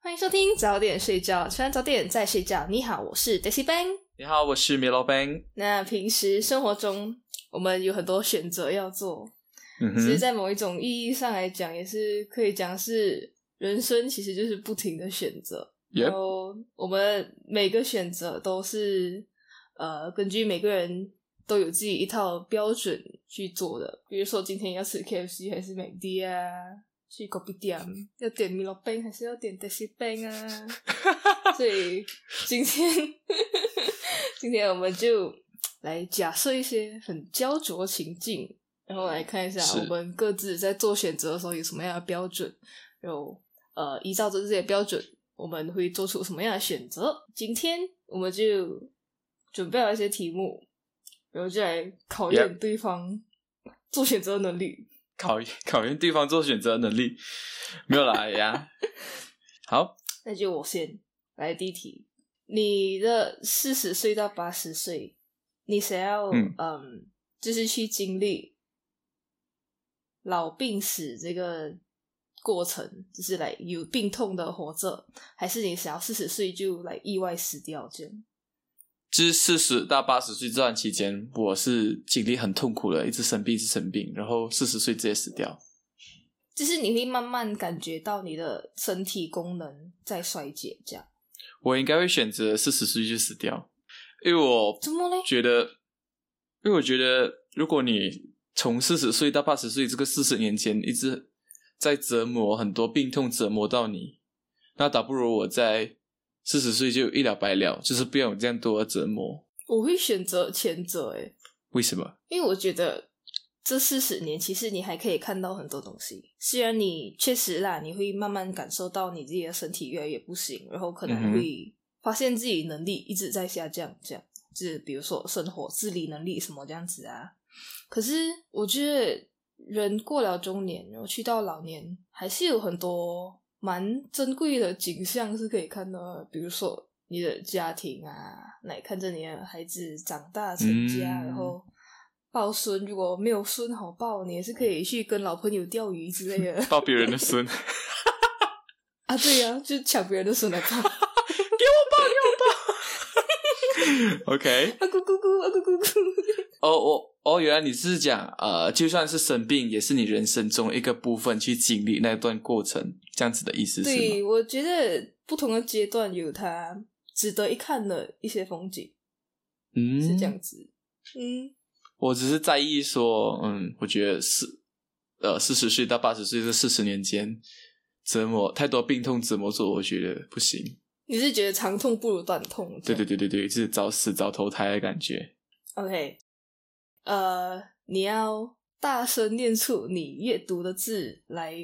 欢迎收听早点睡觉，吃完早点再睡觉。你好，我是 Daisy Bang。你好，我是 Milo Bang。那平时生活中，我们有很多选择要做。嗯其实，在某一种意义上来讲，也是可以讲是人生其实就是不停的选择。然后我们每个选择都是呃，根据每个人都有自己一套标准去做的。比如说，今天要吃 KFC 还是美的啊？去 c o p 店要点米洛冰还是要点德西冰啊？所以今天 今天我们就来假设一些很焦灼情境，然后来看一下我们各自在做选择的时候有什么样的标准，然后呃，依照着这些标准，我们会做出什么样的选择。今天我们就准备了一些题目，然后就来考验对方做选择的能力。考 考验对方做选择的能力，没有啦呀。好，那就我先来第一题，你的四十岁到八十岁，你想要嗯嗯就是去经历老病死这个过程，就是来有病痛的活着，还是你想要四十岁就来意外死掉这样？至四十到八十岁这段期间，我是经历很痛苦的，一直生病，一直生病，然后四十岁直接死掉。就是你会慢慢感觉到你的身体功能在衰竭，这样我应该会选择四十岁就死掉，因为我怎么嘞？觉得，因为我觉得，如果你从四十岁到八十岁这个四十年间一直在折磨很多病痛折磨到你，那倒不如我在四十岁就一了百了，就是不要有这样多的折磨。我会选择前者，诶，为什么？因为我觉得这四十年，其实你还可以看到很多东西。虽然你确实啦，你会慢慢感受到你自己的身体越来越不行，然后可嗯能会发现自己能力一直在下降，这样就是比如说生活自理能力什么这样子啊。可是我觉得人过了中年，然后去到老年，还是有很多蛮珍贵的景象是可以看到的，比如说你的家庭啊，来看着你的孩子长大成家，嗯然后抱孙，如果没有孙好抱，你也是可以去跟老朋友钓鱼之类的抱别人的孙，啊。对呀、就抢别人的孙来抱。OK，啊咕咕咕啊咕咕咕。哦，我哦，原来你是讲呃，就算是生病，也是你人生中一个部分去经历那段过程，这样子的意思是对，吗？我觉得不同的阶段有它值得一看的一些风景，嗯，是这样子。嗯，我只是在意说，嗯，我觉得四呃四十岁到八十岁这四十年间，折磨太多病痛折磨着我，我觉得不行。你是觉得长痛不如短痛？对对对对对，就是早死早投胎的感觉。OK，呃，你要大声念出你阅读的字来，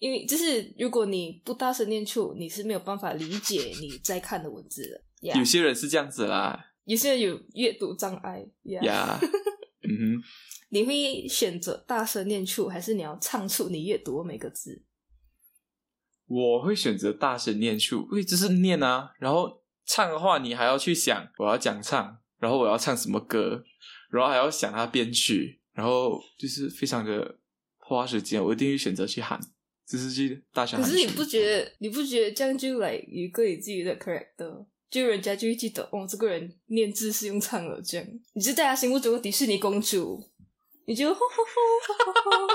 因为就是如果你不大声念出，你是没有办法理解你在看的文字的。有些人是这样子啦，有些人有阅读障碍。Yeah，, 呀，嗯哼，你会选择大声念出，还是你要唱出你阅读的每个字？我会选择大声念出，因为就是念啊，然后唱的话，你还要去想我要讲唱，然后我要唱什么歌，然后还要想它编曲，然后就是非常的花时间，我一定会选择去喊，就是去大声喊。可是你不觉得你不觉得这样就来有一个你自己的？character，就人家就会记得哦，这个人念字是用唱的，这样。你是大家心目中的迪士尼公主，你就吼吼吼吼吼。吼，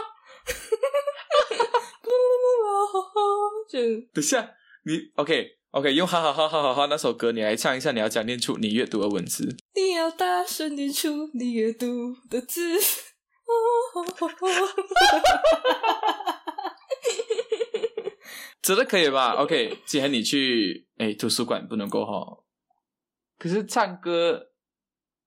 就等一下，你 OK OK 用哈哈哈哈哈哈那首歌，你来唱一下，你要讲念出你阅读的文字。你要大声念出你阅读的字。真的可以吧？OK，既然你去哎图书馆不能够哈，可是唱歌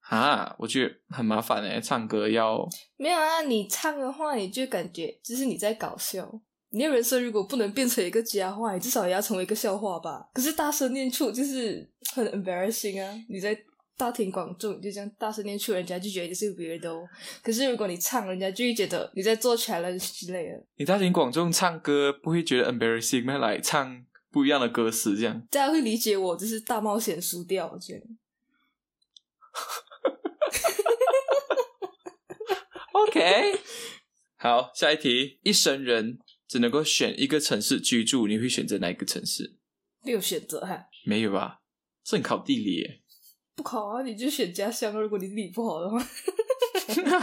啊，我觉得很麻烦哎，唱歌要没有啊，你唱的话，你就感觉就是你在搞笑。你的人生如果不能变成一个佳话，你至少也要成为一个笑话吧。可是大声念出就是很 embarrassing 啊！你在大庭广众就这样大声念出，人家就觉得你是别人的哦。可是如果你唱，人家就会觉得你在做 challenge 之类的。你大庭广众唱歌不会觉得 embarrassing 吗？来唱不一样的歌词，这样。大家会理解我就是大冒险输掉我觉得。OK，好，下一题，一生人只能够选一个城市居住，你会选择哪一个城市？没有选择哈，没有吧？这很考地理耶。不考啊，你就选家乡。如果你地理不好的话，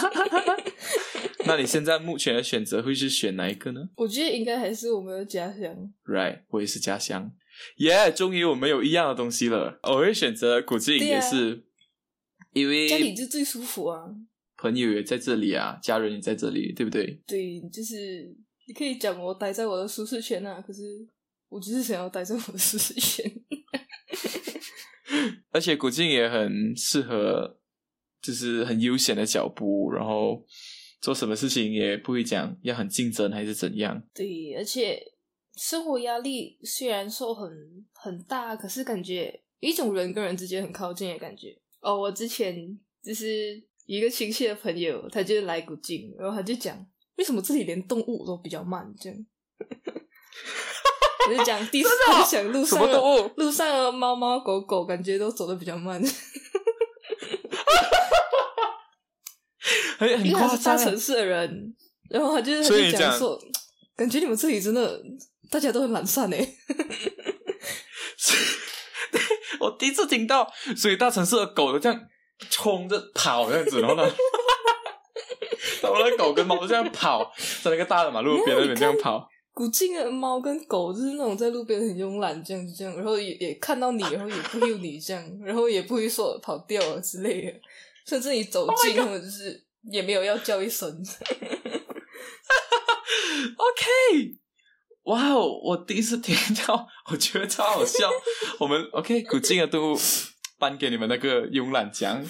那你现在目前的选择会是选哪一个呢我觉得应该还是我们的家乡。？Right，我也是家乡。耶、终于我们有一样的东西了。我会选择古晋，对啊也是、因为家里为就最舒服啊。朋友也在这里啊，家人也在这里，对不对？对，就是你可以讲我待在我的舒适圈啊，可是我就是想要待在我的舒适圈。而且古晋也很适合，就是很悠闲的脚步，然后做什么事情也不会讲要很竞争还是怎样。对，而且生活压力虽然说很很大，可是感觉有一种人跟人之间很靠近的感觉。哦，我之前就是一个亲戚的朋友，他就来古晋，然后他就讲，为什么这里连动物都比较慢这样。我就讲第一次真的哦我就想路上的动物路上的猫猫狗狗感觉都走的比较慢，很很夸张大城！市的人，然后他就是他就所以你讲讲说，感觉你们这里真的大家都很懒散哎。我第一次听到，所以大城市的狗都这样冲着跑这样子，然后呢，然后那狗跟猫都这样跑，在那个大的马路边那边这样跑。古晋的猫跟狗就是那种在路边很慵懒这样子这样，然后也也看到你，然后也不遛你这样，然后也不会说跑掉了之类的，甚至你走近他们就是也没有要叫一声。OK，哇哦！我第一次听到，我觉得超好笑。我们 OK 古晋的动物颁给你们那个慵懒奖，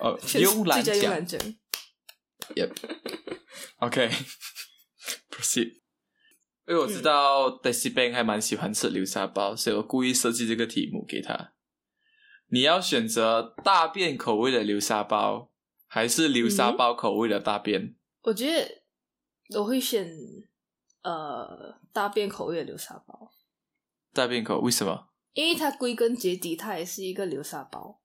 哦，慵懒奖最佳慵懒。奖。Yep。OK，proceed。因为我知道 Daisy Bang 还蛮喜欢吃流沙包，所以我故意设计这个题目给他。你要选择大便口味的流沙包，还是流沙包口味的大便？我觉得我会选呃大便口味的流沙包，大便口为什么？因为它归根结底它也是一个流沙包，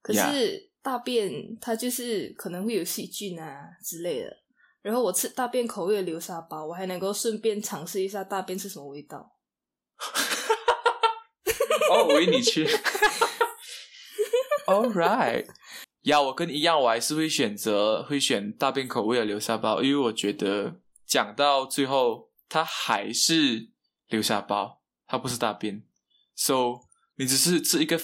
可 Yeah 是大便它就是可能会有细菌啊之类的。然后我吃大便口味的流沙包，我还能够顺便尝试一下大便是什么味道。哦，我以你去。All right，呀，我跟你一样，我还是会选择会选大便口味的流沙包，因为我觉得讲到最后，它还是流沙包，它不是大便。So 你只是吃一个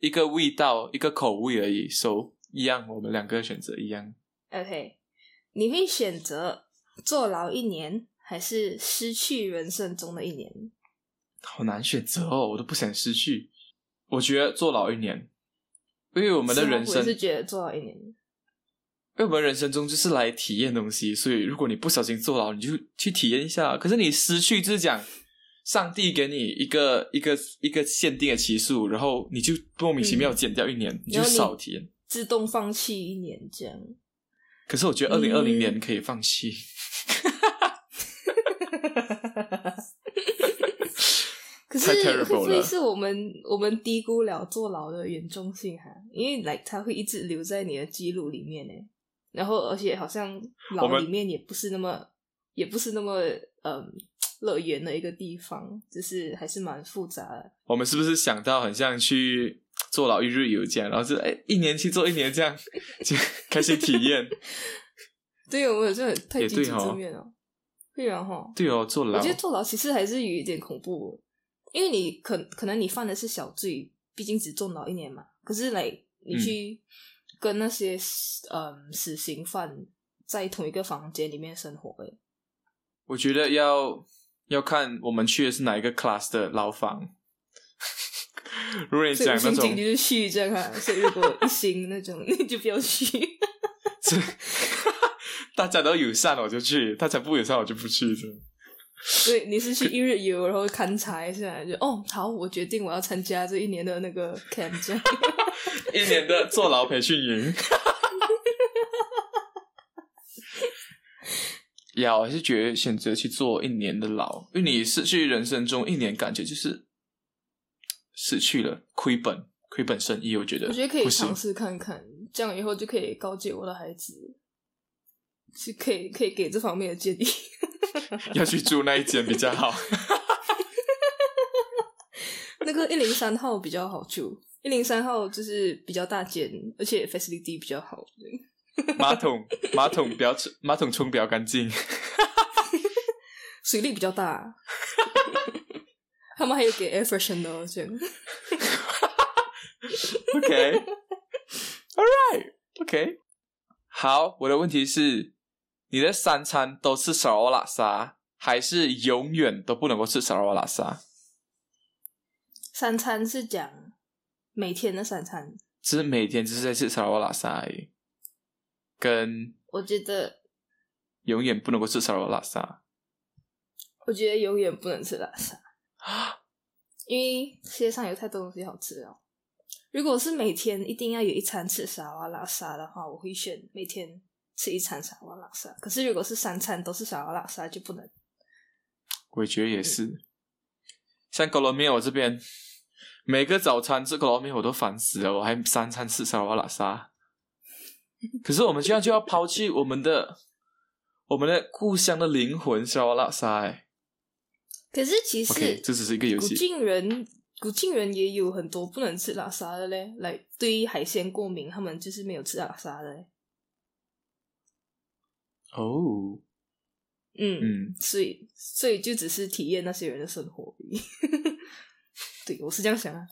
一个味道，一个口味而已。So 一样，我们两个选择一样。OK，你会选择坐牢一年，还是失去人生中的一年？好难选择哦，我都不想失去。我觉得坐牢一年，因为我们的人生是觉得坐牢一年。因为我们人生中就是来体验东西，所以如果你不小心坐牢，你就去体验一下。可是你失去，就是讲上帝给你一个一个一个限定的期数，然后你就莫名其妙减掉一年，你就少体验。自动放弃一年这样。可是我觉得二零二零嗯年可以放弃。太 可是不会是我们我们低估了坐牢的严重性哈？因为来它会一直留在你的记录里面呢，然后而且好像牢里面也不是那么也不是那么嗯乐园的一个地方，就是还是蛮复杂的。我们是不是想到很像去坐牢一日游这样，然后就哎一年去做一年这样，就开始体验。对，我们有这很太积极也对哦正面了。对啊哈，对哦，坐牢我觉得坐牢其实还是有一点恐怖，因为你可可能你犯的是小罪，毕竟只坐牢一年嘛。可是来你嗯去跟那些嗯死刑犯在同一个房间里面生活，诶，我觉得要要看我们去的是哪一个 class 的牢房。如果你讲那种就去这样啊。所以如果一星那种，你就不要去。这大家都友善，我就去；大家不友善，我就不去。对，你是去一日游，然后勘察一下，就哦好，我决定我要参加这一年的那个 camp 这样。一年的坐牢培训营。呀，我还是觉得选择去做一年的牢，因为你失去人生中一年，感觉就是失去了，亏本，亏本生意。我觉得，我觉得可以尝试看看，这样以后就可以告诫我的孩子，是可以可以给这方面的建议。要去住那一间比较好。那个一零三号比较好住，一零三号就是比较大间，而且 facility 比较好。马桶 马桶比较马桶冲比较干净，水力比较大，他们还有给 air freshener 这样。OK，All right，OK。好，我的问题是，你的三餐都吃沙拉拉沙，还是永远都不能够吃沙拉拉沙？三餐是讲每天的三餐，只是每天只是在吃沙拉拉沙而已，跟我觉得，永远不能够吃沙拉拉沙。我觉得永远不能吃拉沙，因为世界上有太多东西好吃了。如果是每天一定要有一餐吃沙拉拉沙的话，我会选每天吃一餐沙拉拉沙。可是如果是三餐都是沙拉拉沙，就不能。我觉得也是，像狗肉面，我这边每个早餐吃狗肉面我都烦死了，我还三餐吃沙拉拉沙。可是我们这样就要抛弃我们的我们的故乡的灵魂沙拉拉沙哎。可是其实 OK，这只是一个游戏古戏。晋人，古晋人也有很多不能吃拉沙的嘞，来对于海鲜过敏，他们就是没有吃拉沙的嘞。哦，嗯，嗯，所以所以就只是体验那些人的生活而已。对，我是这样想啊。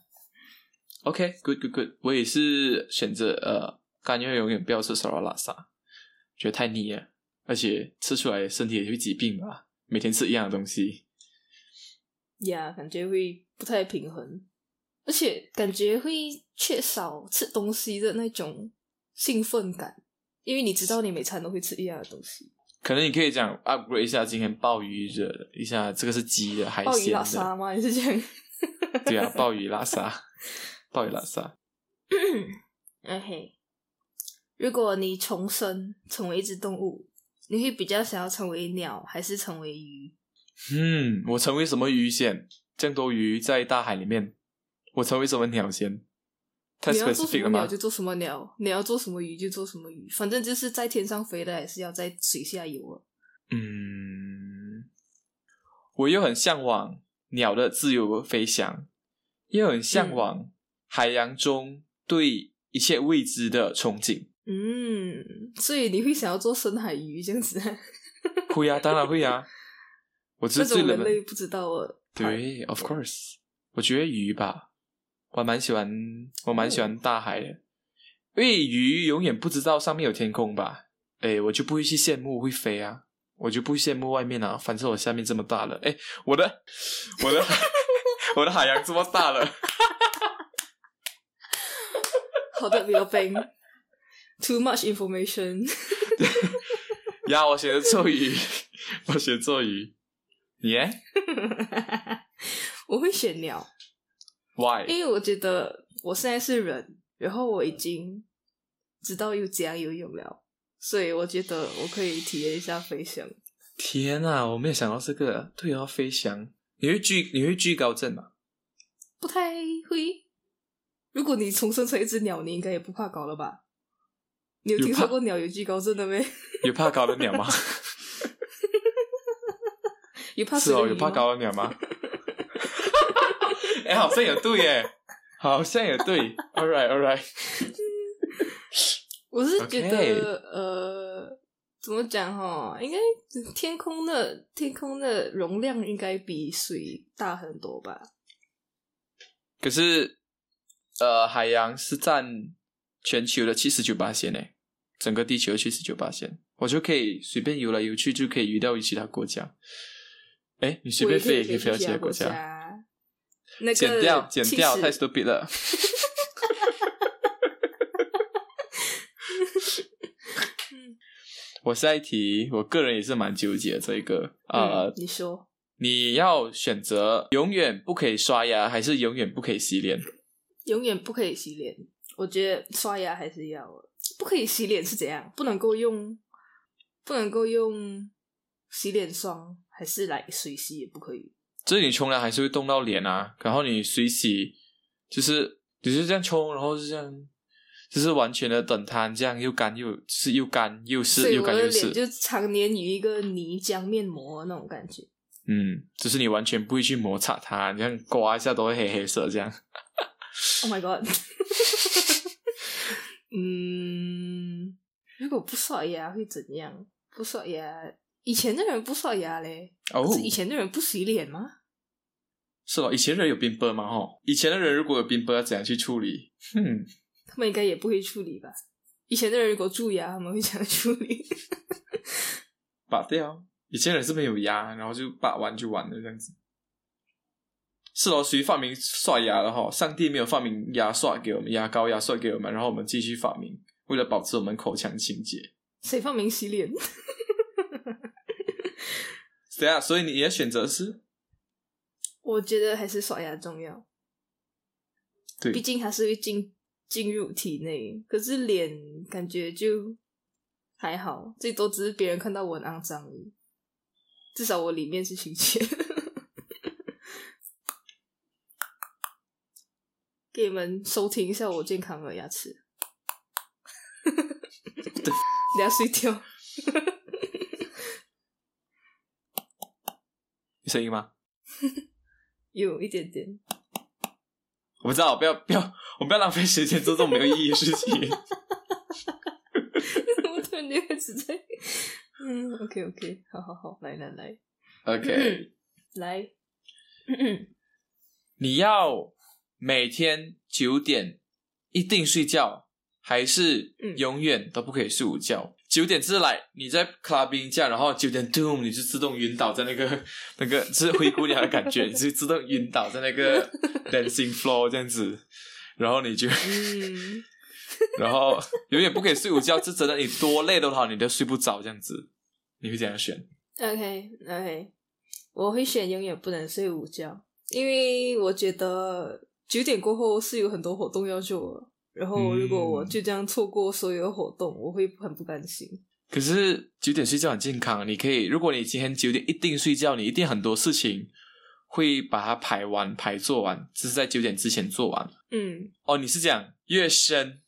OK，good，good，good，我也是选择呃，甘愿永远不要吃沙拉拉沙，觉得太腻了，而且吃出来身体也会疾病吧，每天吃一样的东西。呀感觉会不太平衡，而且感觉会缺少吃东西的那种兴奋感，因为你知道你每餐都会吃一样的东西。可能你可以讲 upgrade 一下，今天鲍鱼的一下，这个是鸡的海鲍鱼拉沙吗？你是这样？对啊，鲍鱼拉沙，鲍鱼拉沙。嗯嘿，如果你重生成为一只动物，你会比较想要成为鸟还是成为鱼？嗯，我成为什么鱼先？这么多鱼在大海里面，我成为什么鸟先？太你要做什么鸟就？做什么鸟，你要做什么鱼就做什么鱼，反正就是在天上飞的，还是要在水下游啊。嗯，我又很向往鸟的自由飞翔，又很向往海洋中对一切未知的憧憬。嗯，所以你会想要做深海鱼这样子，会啊，当然会啊。我只这是最冷门。种人类不知道啊。对，of course，我觉得鱼吧，我蛮喜欢，我蛮喜欢大海的，因为鱼永远不知道上面有天空吧？哎，我就不会去羡慕会飞啊，我就不会羡慕外面啊，反正我下面这么大了，哎，我的，我的，我的海洋这么大了，好的，不要背。Too much information。呀，我写的咒语，我写咒语，你耶 我会选鸟，？Why？因为我觉得我现在是人，然后我已经知道有怎样游泳了，所以我觉得我可以体验一下飞翔。天啊，我没有想到这个，对啊，飞翔，你会惧你会惧高症吗？不太会。如果你重生成一只鸟，你应该也不怕高了吧？你有听说过鸟有惧高症的没？有怕高的鸟吗？有怕是哦，有怕高的鸟吗？哎、好像也对耶，好像也对。All right, all right。我是觉得呃，怎么讲哈？应该天空的天空的容量应该比水大很多吧？可是，呃，海洋是占全球的七十九八线呢，整个地球七十九八线，我就可以随便游来游去，就可以游到其他国家。哎，你随便飞也可以飞到其他国家。家。那个剪掉，剪掉，太 stupid 了。我下一题，我个人也是蛮纠结的这一个，啊，嗯你说你要选择永远不可以刷牙，还是永远不可以洗脸？永远不可以洗脸，我觉得刷牙还是要的不可以洗脸是怎样？不能够用，不能够用洗脸霜还是来水洗也不可以。就是你冲凉还是会冻到脸啊，然后你水洗就是你就这样冲，然后就这样，就是完全的等它这样又干又是又干又所是又干又湿，就常年于一个泥浆面膜那种感觉。嗯，就是你完全不会去摩擦它，你这样刮一下都会黑黑色这样。Oh my god！嗯，如果不刷牙会怎样？不刷牙，以前的人不刷牙嘞，哦可是以前的人不洗脸吗？是咯，以前人有冰波嘛吼，以前的人如果有冰波要怎样去处理？哼，他们应该也不会处理吧？以前的人如果蛀牙，他们会怎样处理？拔掉。以前人是没有牙，然后就拔完就完了这样子。是咯，谁发明刷牙了哈？上帝没有发明牙刷给我们，牙膏、牙刷给我们，然后我们继续发明，为了保持我们口腔清洁。谁发明洗脸？对啊，所以你的选择是我觉得还是刷牙重要，对毕竟它是会进进入体内，可是脸感觉就还好，最多只是别人看到我很肮脏而已。至少我里面是清洁。给你们收听一下我健康的牙齿。等下睡觉。有声音吗？有一点点。我不知道，不要不要，我们不要浪费时间做这种没有意义的事情。我突然间开始在，嗯，OK OK，好好好，来来来 OK，来，你要每天九点一定睡觉，还是嗯。永远都不可以睡午觉？九点是来你在 clubbing 这样，然后九点 doom 你就自动晕倒在那个 那个，是灰姑娘的感觉，你就自动晕倒在那个 dancing floor 这样子，然后你就嗯，然后永远不可以睡午觉，是真的，你多累都好，你都睡不着这样子，你会怎样选？OK OK，我会选永远不能睡午觉，因为我觉得九点过后是有很多活动要做的，然后如果我嗯就这样错过所有的活动，我会很不甘心。可是九点睡觉很健康，你可以，如果你今天九点一定睡觉，你一定很多事情会把它排完、排做完，只是在九点之前做完。嗯，哦，你是讲越深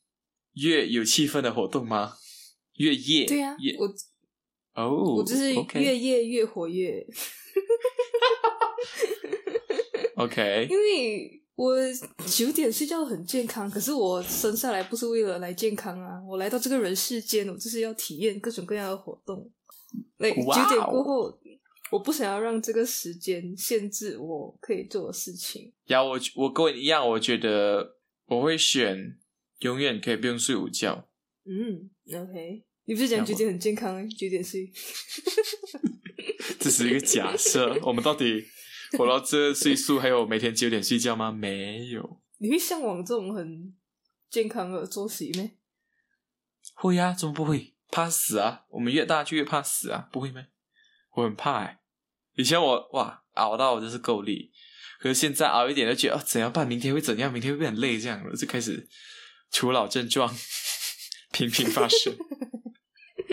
越有气氛的活动吗？越夜？对呀、夜我哦，我就是越夜越活跃，OK，因为我九点睡觉很健康，可是我生下来不是为了来健康啊！我来到这个人世间，我就是要体验各种各样的活动。那九点过后，我不想要让这个时间限制我可以做的事情。呀，我我跟我一样，我觉得我会选永远可以不用睡午觉。嗯，OK，你不是讲九点很健康吗？九点睡，这是一个假设，我们到底 活到这个岁数，还有每天九点睡觉吗？没有。你会向往这种很健康的作息吗？会呀、怎么不会？怕死啊！我们越大就越怕死啊，不会吗？我很怕哎、以前我哇熬到我真是够力，可是现在熬一点就觉得哦怎样办？明天会怎样？明天会很累？这样了就开始初老症状 频频发生。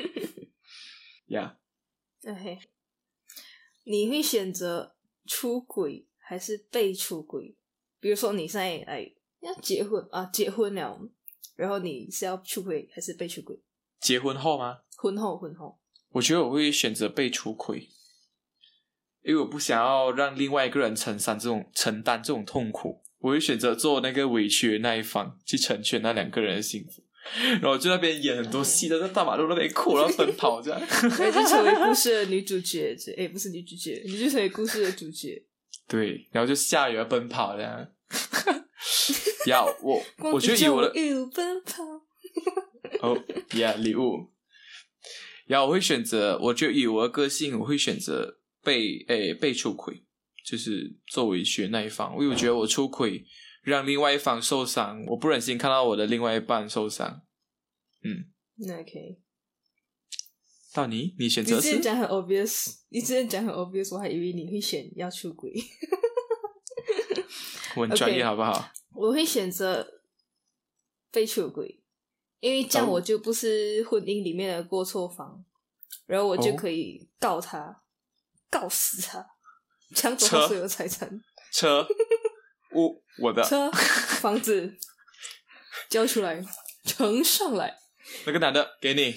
呀、你会选择出轨还是被出轨？比如说你现在哎要结婚啊，结婚了，然后你是要出轨还是被出轨？结婚后吗？婚后，婚后，我觉得我会选择被出轨，因为我不想要让另外一个人承担这种承担这种痛苦，我会选择做那个委屈的那一方，去成全那两个人的幸福。然后我就那边演很多戏的，在大马路那边哭，然后奔跑这样。然后就成为故事的女主角，这哎不是女主角，你就成为故事的主角。对，然后就下雨要奔跑这样。要我，我觉得以我的奔跑，哦呀礼物，然后我会选择，我觉得以我的个性，我会选择被诶被出轨，就是作为学那一方，因为我觉得我出轨让另外一方受伤，我不忍心看到我的另外一半受伤。嗯，那 OK。到你，你选你择是之前讲很 obvious，你之前讲很 obvious，我还以为你会选要出轨。我很专业好不好？我会选择被出轨，因为这样哦我就不是婚姻里面的过错方。然后我就哦可以告他，告死他，抢走他所有的财产，车屋我的车、房子交出来，呈上来，那个男的给你，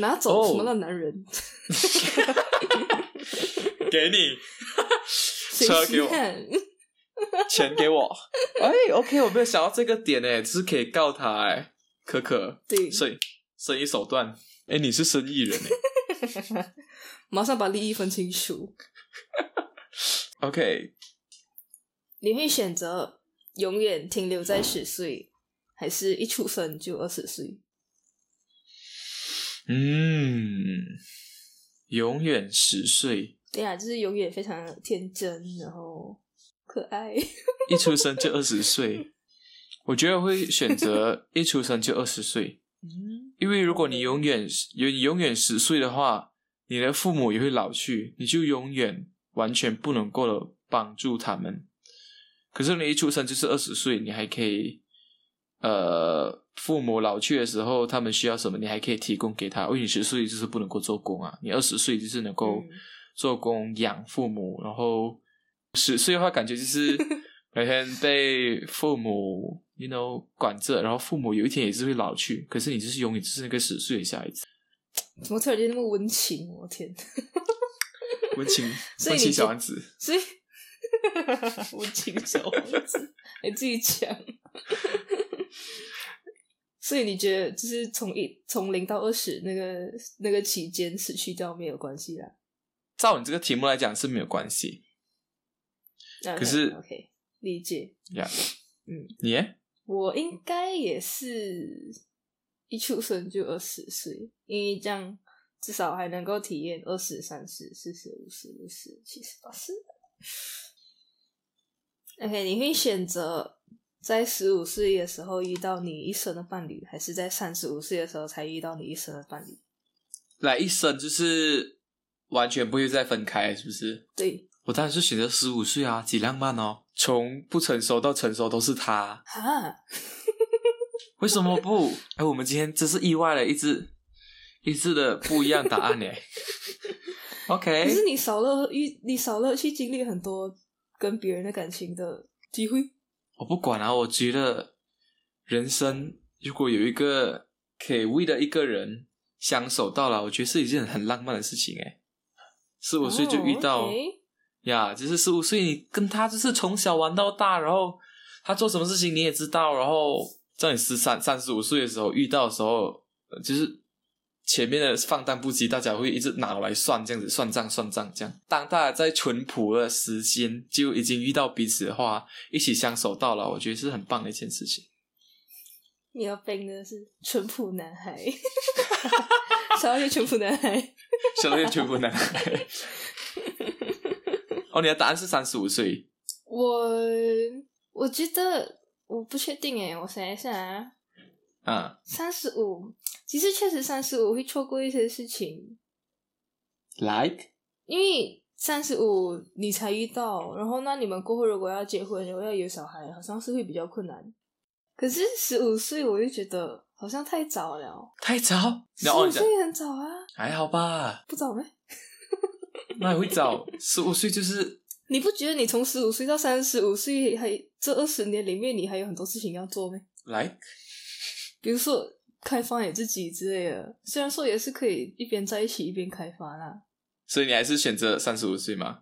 拿走哦什么烂男人，给你谁车给我？钱给我。哎，OK，我没有想到这个点诶，就是可以告他诶，可可，对，生生意手段。哎，你是生意人诶。马上把利益分清楚。OK，你会选择永远停留在十岁，还是一出生就二十岁？嗯，永远十岁，对啊，就是永远非常的天真，然后可爱。一出生就二十岁。我觉得会选择一出生就二十岁，嗯，因为如果你永远永远十岁的话，你的父母也会老去，你就永远完全不能够的帮助他们。可是你一出生就是二十岁，你还可以，呃，父母老去的时候，他们需要什么，你还可以提供给他。因为你十岁就是不能够做工啊，你二十岁就是能够嗯做工养父母，然后十岁的话，感觉就是 每天被父母，you know 管着，然后父母有一天也是会老去，可是你就是永远就是那个十岁的小孩子，怎么突然间那么温情？我天！温情温情小就丸子。所以 温情小王子，你自己讲。所以你觉得，就是从一从零到二十那个那个期间失去掉没有关系啦？照你这个题目来讲是没有关系可是 OK，理解。呀。嗯，你耶我应该也是一出生就二十岁，因为这样至少还能够体验二十、三十、四十、五十、六十、七十、八十。OK，你会选择在十五岁的时候遇到你一生的伴侣，还是在三十五岁的时候才遇到你一生的伴侣？来一生就是完全不会再分开，是不是？对，我当然是选择十五岁啊，几浪漫哦！从不成熟到成熟都是他，哈，为什么不？哎，我们今天真是意外了，一致一致的不一样答案呢。OK，可是你少了遇，你少了去经历很多跟别人的感情的机会。我不管啊，我觉得人生如果有一个可以为了一个人相守到老，我觉得是一件很浪漫的事情哎。十五岁就遇到。哦，OK 呀，就是十五岁，你跟他就是从小玩到大，然后他做什么事情你也知道，然后在你十三、三十五岁的时候遇到的时候，呃就是前面的放荡不羁，大家会一直拿来算，这样子算账算账这样。当大家在淳朴的时间就已经遇到彼此的话，一起相守到老，我觉得是很棒的一件事情。你要背的是淳朴男孩，想要一个淳朴男孩。相当于淳朴男孩。哦，你的答案是三十五岁，我我觉得我不确定诶，我想一下啊，啊三十五，其实确实三十五会错过一些事情，，like？因为三十五你才遇到，然后那你们过后如果要结婚，然后要有小孩，好像是会比较困难。可是十五岁我就觉得好像太早了，太早，十五岁很早啊，还好吧，不早咩？那也会早，十五岁就是 你不觉得你从十五岁到三十五岁，还这二十年里面，你还有很多事情要做吗？来，比如说开发你自己之类的，虽然说也是可以一边在一起一边开发啦。所以你还是选择三十五岁吗？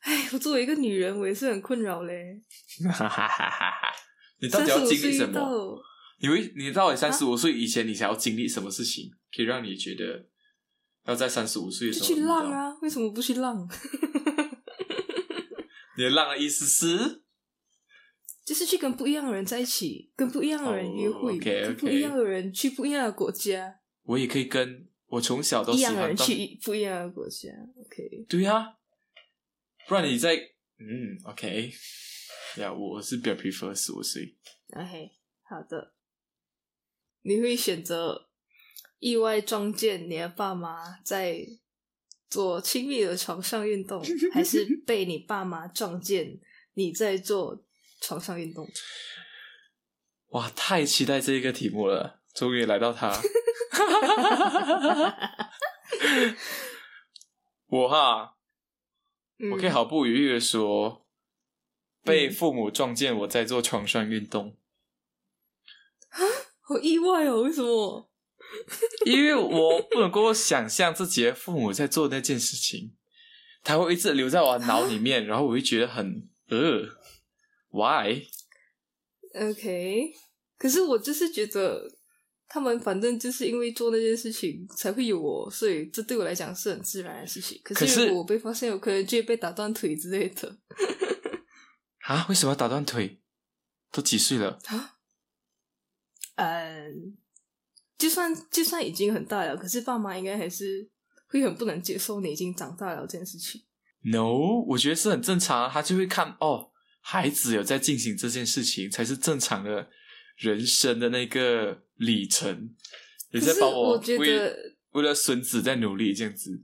哎，我作为一个女人，我也是很困扰嘞。哈哈哈哈哈！你到底要经历什么？你为，你到底三十五岁以前，你想要经历什么事情，可以让你觉得要在三十五岁的时候去？浪啊！为什么不去浪？你的浪的意思是？就是去跟不一样的人在一起，跟不一样的人约会跟不一样的人去不一样的国家，我也可以跟我从小都一样的喜欢，人去不一样的国家。OK，对啊，不然你在嗯，OK，呀、我是比较 prefer 十五岁。OK，好的。你会选择意外撞见你的爸妈在做亲密的床上运动，还是被你爸妈撞见你在做床上运动？哇，太期待这一个题目了！终于来到它。我哈，嗯我可以毫不犹豫的说，被嗯父母撞见我在做床上运动，好意外哦，为什么？因为我不能够想象自己的父母在做那件事情，他会一直留在我的脑里面，然后我会觉得很呃，why？OK，可是我就是觉得他们反正就是因为做那件事情才会有我，所以这对我来讲是很自然的事情。可可是如果我被发现，我可能就会被打断腿之类的。啊？为什么要打断腿？都几岁了？啊嗯，就算就算已经很大了，可是爸妈应该还是会很不能接受你已经长大了这件事情。No，我觉得是很正常啊。他就会看哦，孩子有在进行这件事情，才是正常的人生的那个里程。也可是在帮我觉为得为了孙子在努力，这样子。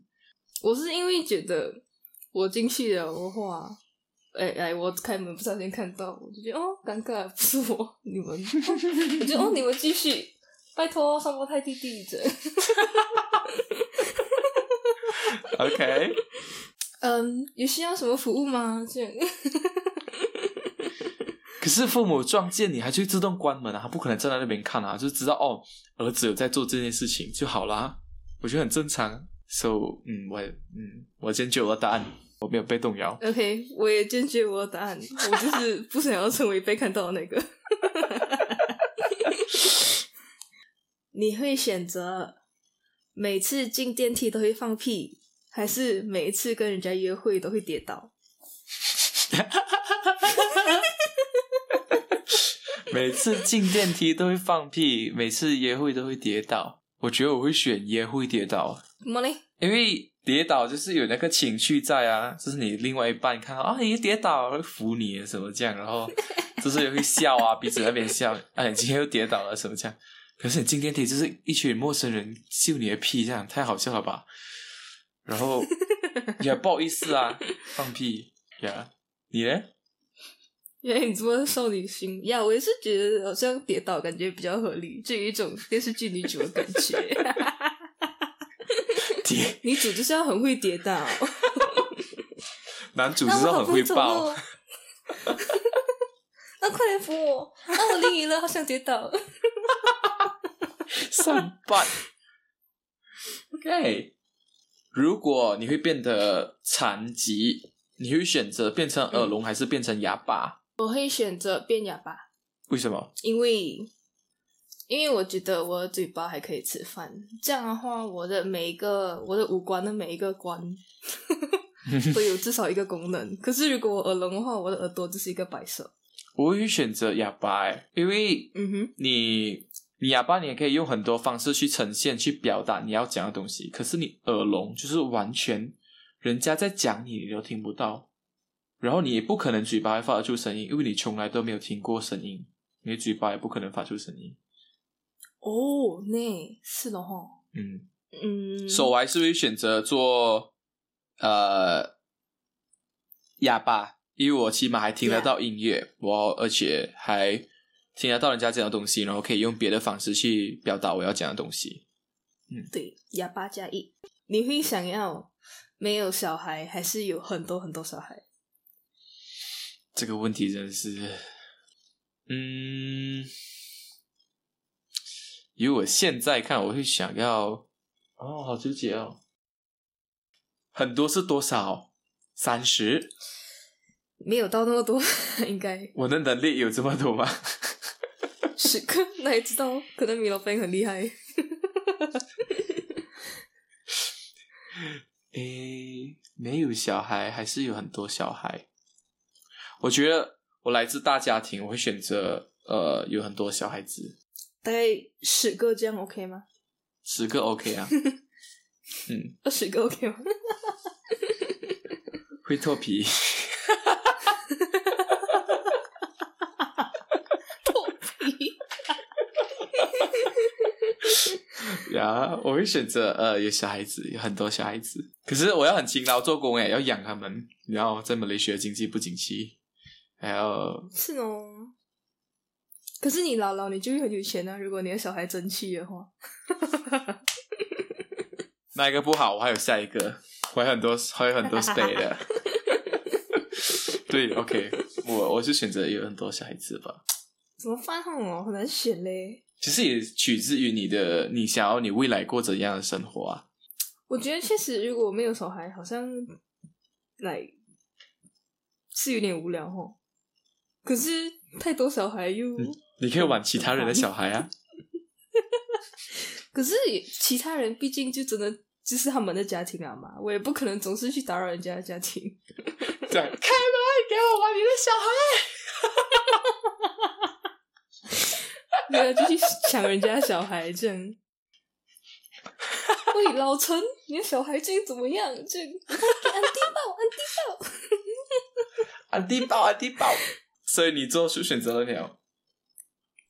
我是因为觉得我进去了的话，哎哎，我开门不小心看到，我就觉得哦，尴尬，不是我，你们，哦我就哦，你们继续，拜托，双胞胎弟弟着。OK，嗯，有需要什么服务吗？这样，可是父母撞见你，还去自动关门啊，他不可能站在那边看啊，就知道哦，儿子有在做这件事情就好啦。我觉得很正常。So，嗯，我嗯，我坚决我的答案，我没有被动摇。OK，我也坚决我的答案，我就是不想要成为被看到的那个。你会选择每次进电梯都会放屁，还是每一次跟人家约会都会跌倒？每次进电梯都会放屁，每次约会都会跌倒。我觉得我会选约会跌倒，怎么嘞？因为跌倒就是有那个情绪在啊，就是你另外一半看到啊你跌倒会扶你什么这样，然后就是也会笑啊，鼻子在那边笑，啊你今天又跌倒了什么这样。可是你进电梯就是一群陌生人秀你的屁，这样太好笑了吧？然后也不好意思啊，放屁呀你呢？原来你这么少女心呀！我也是觉得好像跌倒感觉比较合理，就有一种电视剧女主的感觉。跌，女主就是要很会跌倒，男主就是很会抱。那，快点扶我！啊，我淋雨了，好想跌倒。上班。OK，如果你会变得残疾，你会选择变成耳聋还是变成哑巴？我会选择变哑巴，为什么？因为因为我觉得我的嘴巴还可以吃饭，这样的话，我的每一个我的五官的每一个关 都有至少一个功能。可是如果我耳聋的话，我的耳朵就是一个摆设。我会选择哑巴、欸，因为嗯哼，你你哑巴，你也可以用很多方式去呈现、去表达你要讲的东西。可是你耳聋，就是完全人家在讲你，你都听不到。然后你也不可能嘴巴会发得出声音，因为你从来都没有听过声音，你的嘴巴也不可能发出声音。哦，那是的哈。嗯，嗯，所以我还是会选择做呃哑巴，因为我起码还听得到音乐，我而且还听得到人家讲的东西，然后可以用别的方式去表达我要讲的东西。嗯对，哑巴加一，你会想要没有小孩，还是有很多很多小孩？这个问题真的是，嗯，以我现在看，我会想要，哦，好纠结哦。很多是多少？三十？没有到那么多，应该我的能力有这么多吗？十个，那也知道，可能米老板很厉害。诶，没有小孩，还是有很多小孩。我觉得我来自大家庭，我会选择呃有很多小孩子，大概十个这样 OK 吗？十个 OK 啊。嗯，二十个 OK 吗？会脱皮。脱皮。呀，我会选择呃有小孩子，有很多小孩子。可是我要很勤劳做工哎，要养他们。然后在马来西亚经济不景气，还要是哦。可是你老老你就会很有钱啊！如果你的小孩争气的话，哪一个不好？我还有下一个，我还有很多，还有很多 stay 的。对，OK，我我是选择有很多小孩子吧。怎么办哦？很难选嘞。其实也取自于你的，你想要你未来过怎样的生活啊？我觉得确实，如果没有小孩，好像来是有点无聊哦。可是太多小孩又，你可以玩其他人的小孩啊。可是其他人毕竟就真的就是他们的家庭啊嘛，我也不可能总是去打扰人家的家庭。对，开门给我玩你的小孩。对啊，就去抢人家小孩这样。喂，老陈，你的小孩最近怎么样？这安迪抱，安迪抱，安迪抱。所以你做出选择了没有？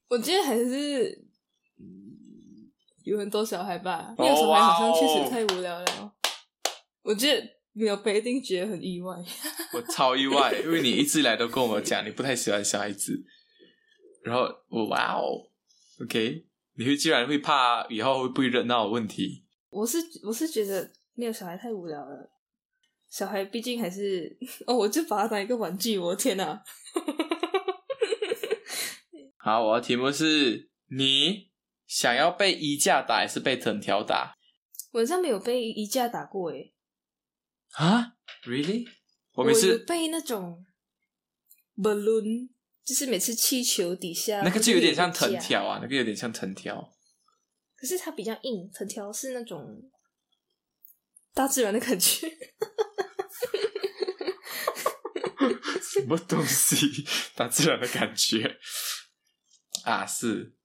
我觉得还是有很多小孩吧，没有小孩好像确实太无聊了。我觉得没有不一定觉得很意外。我超意外，因为你一直以来都跟我们讲你不太喜欢小孩子，然后我哇哦，OK，你会居然会怕以后会不会热闹的问题？我是我是觉得没有小孩太无聊了。小孩毕竟还是 哦，我就把它当一个玩具。我的天哪！好，我的题目是你想要被衣架打还是被藤条打？我好像没有被衣架打过诶。啊？Really？我每次被那种 balloon，就是每次气球底下那个就有点像藤条啊，那个有点像藤条。可是它比较硬，藤条是那种大自然的感觉。什么东西？大自然的感觉 啊！是，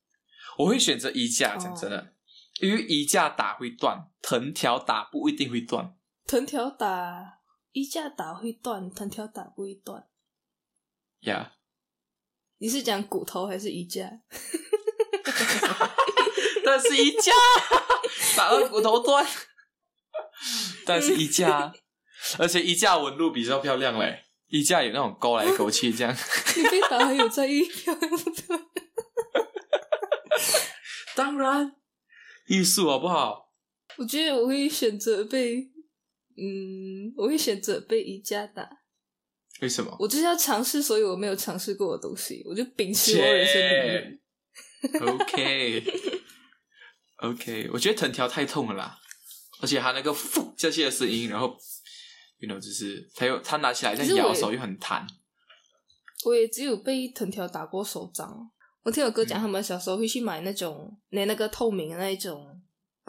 我会选择衣架。讲真的，因为衣架打会断，藤条打不一定会断。藤条打衣架打会断，藤条打不会断。呀，你是讲骨头还是衣架？但是衣架打到骨头断，但是衣架，而且衣架纹路比较漂亮嘞。衣架有那种勾来勾去，这样。你被打还有在意漂亮不漂亮？当然，艺术好不好？我觉得我会选择被，嗯，我会选择被衣架打。为什么？我就是要尝试所有我没有尝试过的东西，我就秉持我人生理念。OK，OK，我觉得藤条太痛了啦，而且它那个“噗”下去的声音，然后。you know，就是他又他拿起来在摇手又很弹。我也只有被藤条打过手掌。我听我哥讲，他们小时候会去买那种那那个透明的那一种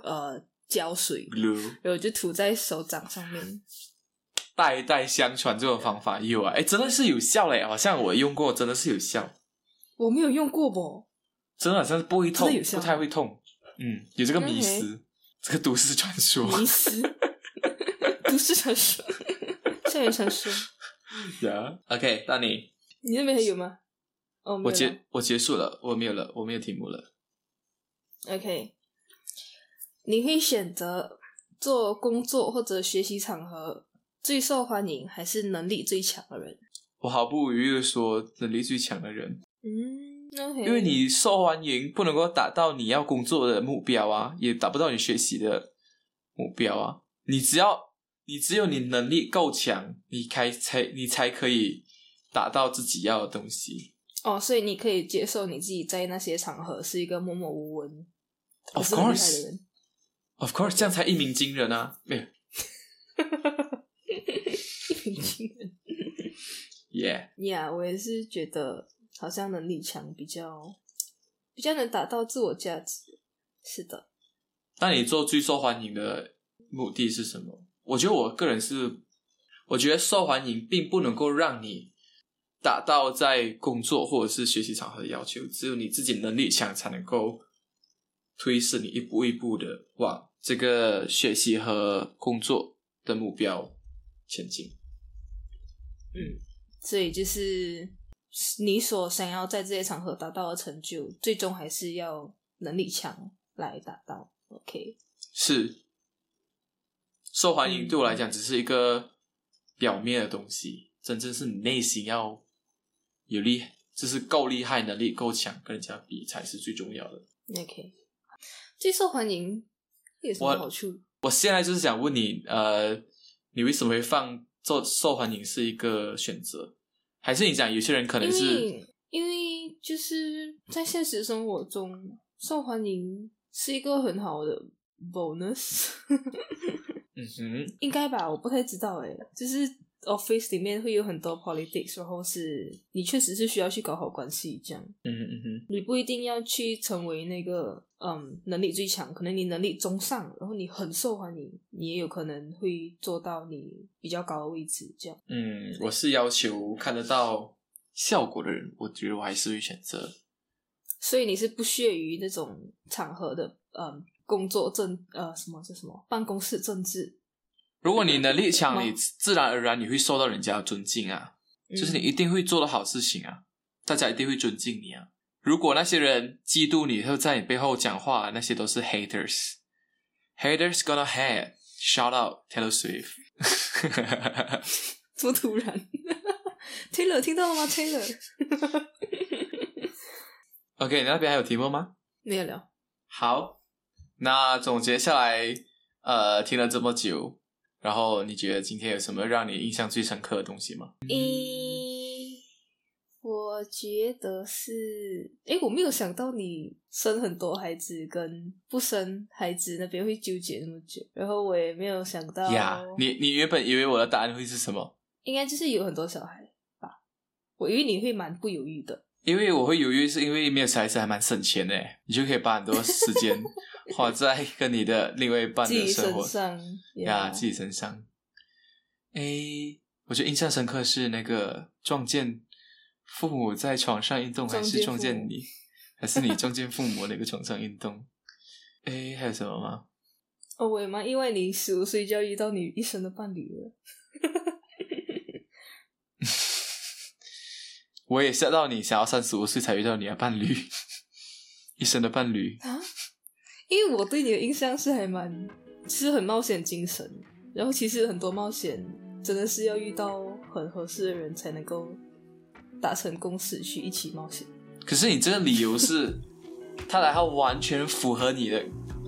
呃胶水，然后就涂在手掌上面。代代相传这种方法有啊，哎，真的是有效嘞！好像我用过，真的是有效。我没有用过不？真的好像是不会痛，不太会痛。嗯，有这个迷思，这个都市传说。迷思。都市传说，校园传说。Yeah，OK，那你，你那边还有吗？哦，我结我结束了，我没有了，我没有题目了。OK，你会选择做工作或者学习场合最受欢迎，还是能力最强的人？我毫不犹豫的说，能力最强的人。嗯，OK，因为你受欢迎，不能够达到你要工作的目标啊，也达不到你学习的目标啊。你只要。你只有你能力够强，你才才你才可以达到自己要的东西。哦，所以你可以接受你自己在那些场合是一个默默无闻、Of course。Of course，这样才一鸣惊人啊！没有，一鸣惊人。Yeah，Yeah，我也是觉得好像能力强比较比较能达到自我价值。是的。那你做最受欢迎的目的是什么？我觉得我个人是，我觉得受欢迎并不能够让你达到在工作或者是学习场合的要求，只有你自己能力强才能够推使你一步一步的往这个学习和工作的目标前进。嗯，所以就是你所想要在这些场合达到的成就，最终还是要能力强来达到。OK，是。受欢迎对我来讲只是一个表面的东西，真正是你内心要有力，就是够厉害，能力够强，跟人家比才是最重要的。OK，最受欢迎有什么好处？我现在就是想问你，呃，你为什么会放受受欢迎是一个选择？还是你讲有些人可能因是为因为就是在现实生活中，受欢迎是一个很好的 bonus，嗯哼，应该吧？我不太知道诶，就是 office 里面会有很多 politics，然后是你确实是需要去搞好关系，这样嗯哼嗯哼，你不一定要去成为那个嗯能力最强，可能你能力中上，然后你很受欢迎，你也有可能会做到你比较高的位置，这样。嗯，我是要求看得到效果的人，我觉得我还是会选择。所以你是不屑于那种场合的，嗯，工作政呃什么这什么办公室政治，如果你能力强，你自然而然你会受到人家的尊敬啊，就是你嗯一定会做的好事情啊，大家一定会尊敬你啊。如果那些人嫉妒你，或在你背后讲话，那些都是 haters。Haters gonna hate. Shout out Taylor Swift。这么突然，Taylor 听到了吗？Taylor OK，你那边还有题目吗？没有了，好，那总结下来，呃，听了这么久，然后你觉得今天有什么让你印象最深刻的东西吗？一、我觉得是，诶，我没有想到你生很多孩子跟不生孩子那边会纠结那么久，然后我也没有想到，呀你你原本以为我的答案会是什么？应该就是有很多小孩吧，我以为你会蛮不犹豫的，因为我会犹豫，是因为没有小孩子还蛮省钱的，你就可以把很多时间花在跟你的另外一半的生活上呀自己身上。诶，我觉得印象深刻是那个撞见父母在床上运动，还是撞撞见你，还是你撞见父母那个床上运动？诶，还有什么吗？哦，我也蛮意外，你十五岁就要遇到你一生的伴侣了。我也吓到你，想要三十五岁才遇到你的伴侣，一生的伴侣。啊，因为我对你的印象是还蛮，是很冒险精神。然后其实很多冒险真的是要遇到很合适的人才能够达成共识去一起冒险。可是你这个理由是，他来他完全符合你的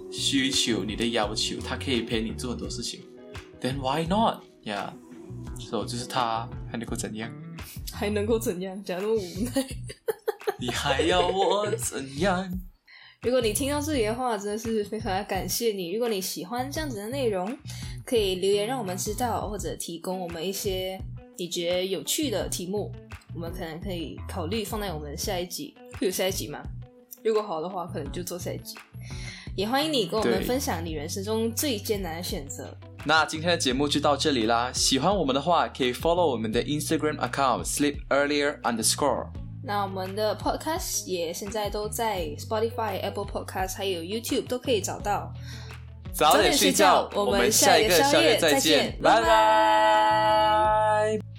需求、你的要求，他可以陪你做很多事情。Then why not? Yeah，所以就是他还能够怎样？还能够怎样？假如无奈。你还要我怎样？如果你听到这里的话，真的是非常的感谢你。如果你喜欢这样子的内容，可以留言让我们知道，或者提供我们一些你觉得有趣的题目，我们可能可以考虑放在我们下一集。会有下一集吗？如果好的话，可能就做下一集。也欢迎你跟我们分享你人生中最艰难的选择。那今天的节目就到这里啦。喜欢我们的话，可以 follow 我们的 Instagram account sleep earlier underscore。那我们的 podcast 也现在都在 Spotify、Apple Podcast 还有 YouTube 都可以找到。早点睡觉，我我们下一个宵夜再再见，拜拜拜。